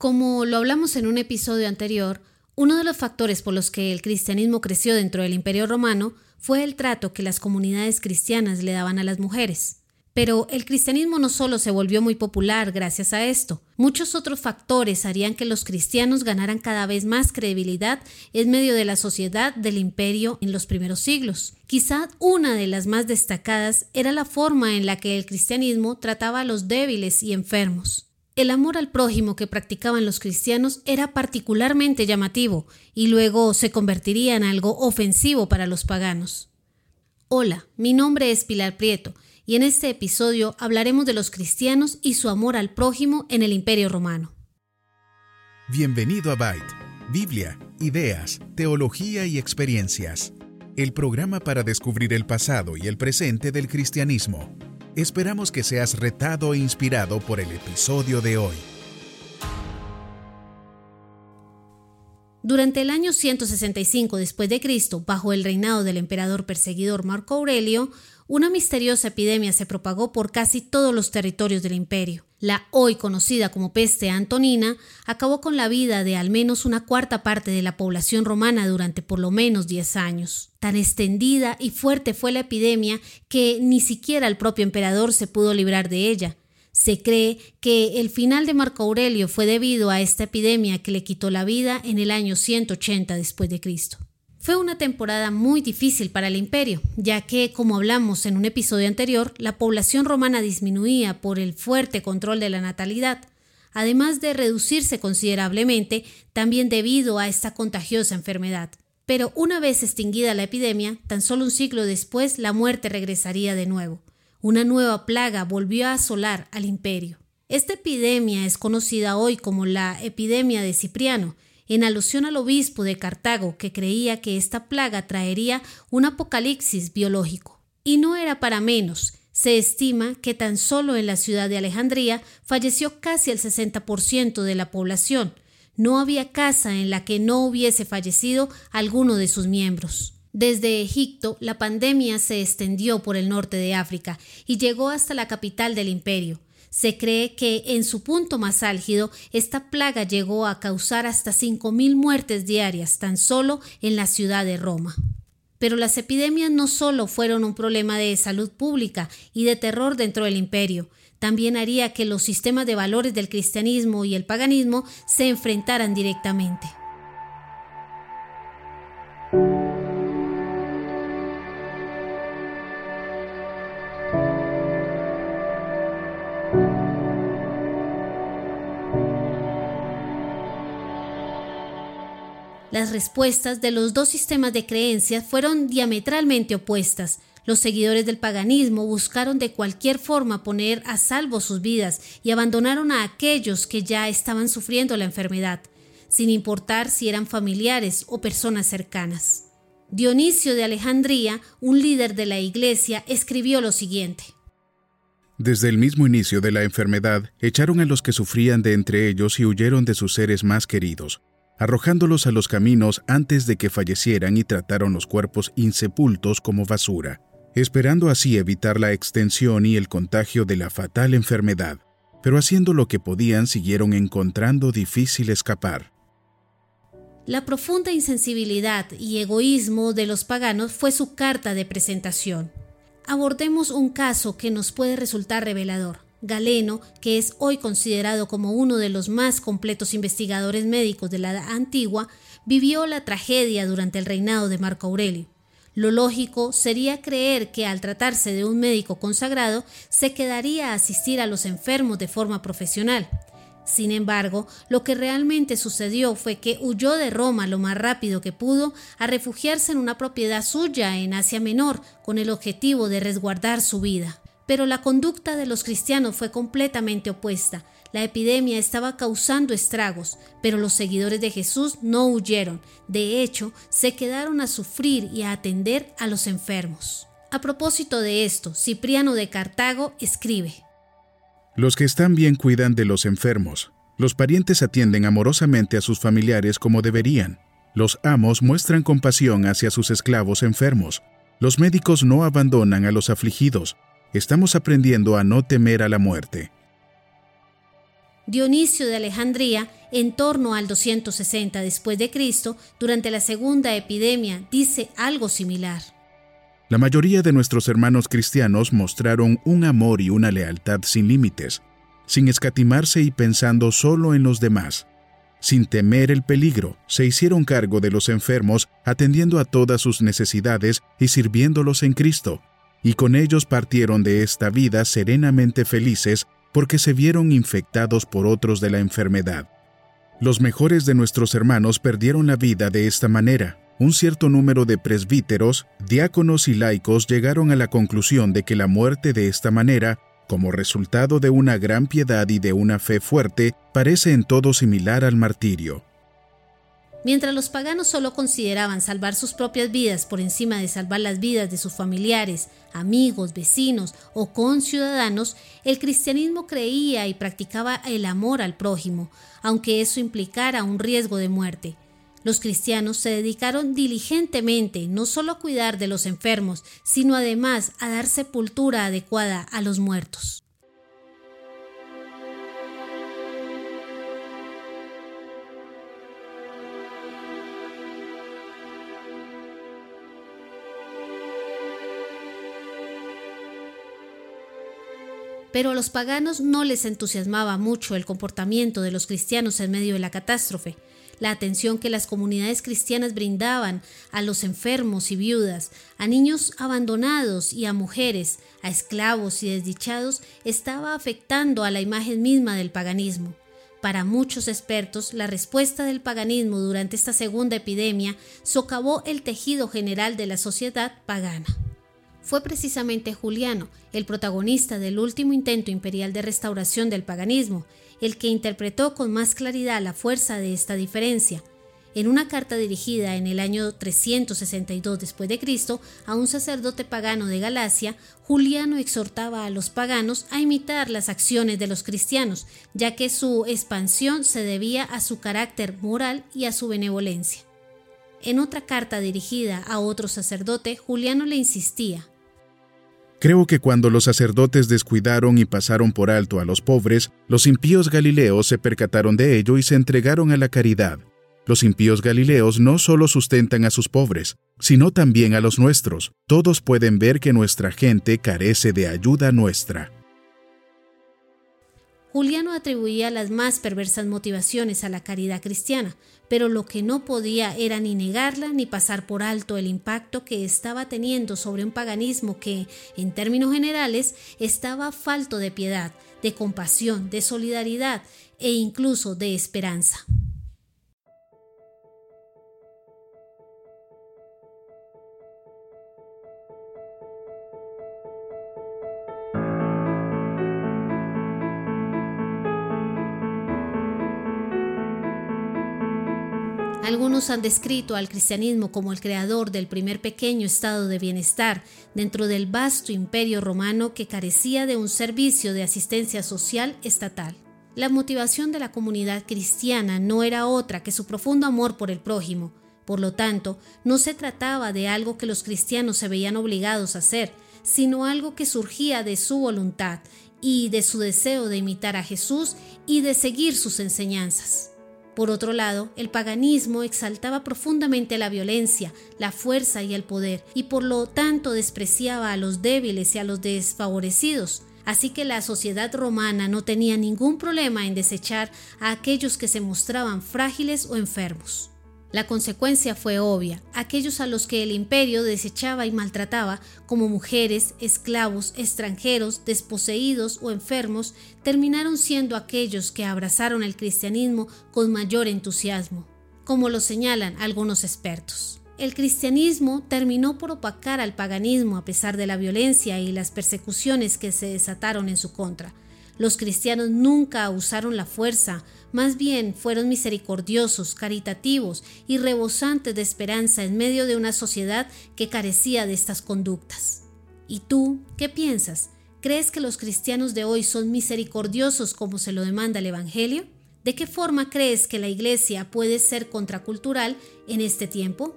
Como lo hablamos en un episodio anterior, uno de los factores por los que el cristianismo creció dentro del Imperio Romano fue el trato que las comunidades cristianas le daban a las mujeres. Pero el cristianismo no solo se volvió muy popular gracias a esto, muchos otros factores harían que los cristianos ganaran cada vez más credibilidad en medio de la sociedad del imperio en los primeros siglos. Quizá una de las más destacadas era la forma en la que el cristianismo trataba a los débiles y enfermos. El amor al prójimo que practicaban los cristianos era particularmente llamativo y luego se convertiría en algo ofensivo para los paganos. Hola, mi nombre es Pilar Prieto y en este episodio hablaremos de los cristianos y su amor al prójimo en el Imperio Romano. Bienvenido a Byte, Biblia, ideas, teología y experiencias, el programa para descubrir el pasado y el presente del cristianismo. Esperamos que seas retado e inspirado por el episodio de hoy. Durante el año 165 después de Cristo, bajo el reinado del emperador perseguidor Marco Aurelio, una misteriosa epidemia se propagó por casi todos los territorios del imperio. La hoy conocida como peste antonina acabó con la vida de al menos una cuarta parte de la población romana durante por lo menos 10 años. Tan extendida y fuerte fue la epidemia que ni siquiera el propio emperador se pudo librar de ella. Se cree que el final de Marco Aurelio fue debido a esta epidemia que le quitó la vida en el año 180 después de Cristo. Fue una temporada muy difícil para el imperio, ya que, como hablamos en un episodio anterior, la población romana disminuía por el fuerte control de la natalidad, además de reducirse considerablemente también debido a esta contagiosa enfermedad. Pero una vez extinguida la epidemia, tan solo un siglo después la muerte regresaría de nuevo. Una nueva plaga volvió a asolar al imperio. Esta epidemia es conocida hoy como la epidemia de Cipriano, en alusión al obispo de Cartago que creía que esta plaga traería un apocalipsis biológico. Y no era para menos. Se estima que tan solo en la ciudad de Alejandría falleció casi el 60% de la población. No había casa en la que no hubiese fallecido alguno de sus miembros. Desde Egipto, la pandemia se extendió por el norte de África y llegó hasta la capital del imperio. Se cree que en su punto más álgido, esta plaga llegó a causar hasta 5.000 muertes diarias tan solo en la ciudad de Roma. Pero las epidemias no solo fueron un problema de salud pública y de terror dentro del imperio, también haría que los sistemas de valores del cristianismo y el paganismo se enfrentaran directamente. Las respuestas de los dos sistemas de creencias fueron diametralmente opuestas. Los seguidores del paganismo buscaron de cualquier forma poner a salvo sus vidas y abandonaron a aquellos que ya estaban sufriendo la enfermedad, sin importar si eran familiares o personas cercanas. Dionisio de Alejandría, un líder de la Iglesia, escribió lo siguiente. Desde el mismo inicio de la enfermedad, echaron a los que sufrían de entre ellos y huyeron de sus seres más queridos arrojándolos a los caminos antes de que fallecieran y trataron los cuerpos insepultos como basura, esperando así evitar la extensión y el contagio de la fatal enfermedad, pero haciendo lo que podían siguieron encontrando difícil escapar. La profunda insensibilidad y egoísmo de los paganos fue su carta de presentación. Abordemos un caso que nos puede resultar revelador. Galeno, que es hoy considerado como uno de los más completos investigadores médicos de la edad antigua, vivió la tragedia durante el reinado de Marco Aurelio. Lo lógico sería creer que al tratarse de un médico consagrado se quedaría a asistir a los enfermos de forma profesional. Sin embargo, lo que realmente sucedió fue que huyó de Roma lo más rápido que pudo a refugiarse en una propiedad suya en Asia Menor con el objetivo de resguardar su vida. Pero la conducta de los cristianos fue completamente opuesta. La epidemia estaba causando estragos, pero los seguidores de Jesús no huyeron. De hecho, se quedaron a sufrir y a atender a los enfermos. A propósito de esto, Cipriano de Cartago escribe, Los que están bien cuidan de los enfermos. Los parientes atienden amorosamente a sus familiares como deberían. Los amos muestran compasión hacia sus esclavos enfermos. Los médicos no abandonan a los afligidos, estamos aprendiendo a no temer a la muerte. Dionisio de Alejandría, en torno al 260 después de Cristo, durante la segunda epidemia, dice algo similar. La mayoría de nuestros hermanos cristianos mostraron un amor y una lealtad sin límites, sin escatimarse y pensando solo en los demás. Sin temer el peligro, se hicieron cargo de los enfermos, atendiendo a todas sus necesidades y sirviéndolos en Cristo, y con ellos partieron de esta vida serenamente felices porque se vieron infectados por otros de la enfermedad. Los mejores de nuestros hermanos perdieron la vida de esta manera. Un cierto número de presbíteros, diáconos y laicos llegaron a la conclusión de que la muerte de esta manera, como resultado de una gran piedad y de una fe fuerte, parece en todo similar al martirio. Mientras los paganos solo consideraban salvar sus propias vidas por encima de salvar las vidas de sus familiares, amigos, vecinos o conciudadanos, el cristianismo creía y practicaba el amor al prójimo, aunque eso implicara un riesgo de muerte. Los cristianos se dedicaron diligentemente no solo a cuidar de los enfermos, sino además a dar sepultura adecuada a los muertos. Pero a los paganos no les entusiasmaba mucho el comportamiento de los cristianos en medio de la catástrofe, la atención que las comunidades cristianas brindaban a los enfermos y viudas, a niños abandonados y a mujeres, a esclavos y desdichados, estaba afectando a la imagen misma del paganismo. Para muchos expertos, la respuesta del paganismo durante esta segunda epidemia socavó el tejido general de la sociedad pagana fue precisamente Juliano, el protagonista del último intento imperial de restauración del paganismo, el que interpretó con más claridad la fuerza de esta diferencia. En una carta dirigida en el año 362 después de Cristo a un sacerdote pagano de Galacia, Juliano exhortaba a los paganos a imitar las acciones de los cristianos, ya que su expansión se debía a su carácter moral y a su benevolencia. En otra carta dirigida a otro sacerdote, Juliano le insistía, Creo que cuando los sacerdotes descuidaron y pasaron por alto a los pobres, los impíos galileos se percataron de ello y se entregaron a la caridad. Los impíos galileos no solo sustentan a sus pobres, sino también a los nuestros. Todos pueden ver que nuestra gente carece de ayuda nuestra. Juliano atribuía las más perversas motivaciones a la caridad cristiana, pero lo que no podía era ni negarla ni pasar por alto el impacto que estaba teniendo sobre un paganismo que, en términos generales, estaba falto de piedad, de compasión, de solidaridad e incluso de esperanza. Algunos han descrito al cristianismo como el creador del primer pequeño estado de bienestar dentro del vasto imperio romano que carecía de un servicio de asistencia social estatal. La motivación de la comunidad cristiana no era otra que su profundo amor por el prójimo. Por lo tanto, no se trataba de algo que los cristianos se veían obligados a hacer, sino algo que surgía de su voluntad y de su deseo de imitar a Jesús y de seguir sus enseñanzas. Por otro lado, el paganismo exaltaba profundamente la violencia, la fuerza y el poder, y por lo tanto despreciaba a los débiles y a los desfavorecidos. Así que la sociedad romana no tenía ningún problema en desechar a aquellos que se mostraban frágiles o enfermos. La consecuencia fue obvia. Aquellos a los que el imperio desechaba y maltrataba, como mujeres, esclavos, extranjeros, desposeídos o enfermos, terminaron siendo aquellos que abrazaron el cristianismo con mayor entusiasmo, como lo señalan algunos expertos. El cristianismo terminó por opacar al paganismo a pesar de la violencia y las persecuciones que se desataron en su contra. Los cristianos nunca usaron la fuerza, más bien fueron misericordiosos, caritativos y rebosantes de esperanza en medio de una sociedad que carecía de estas conductas. ¿Y tú qué piensas? ¿Crees que los cristianos de hoy son misericordiosos como se lo demanda el Evangelio? ¿De qué forma crees que la Iglesia puede ser contracultural en este tiempo?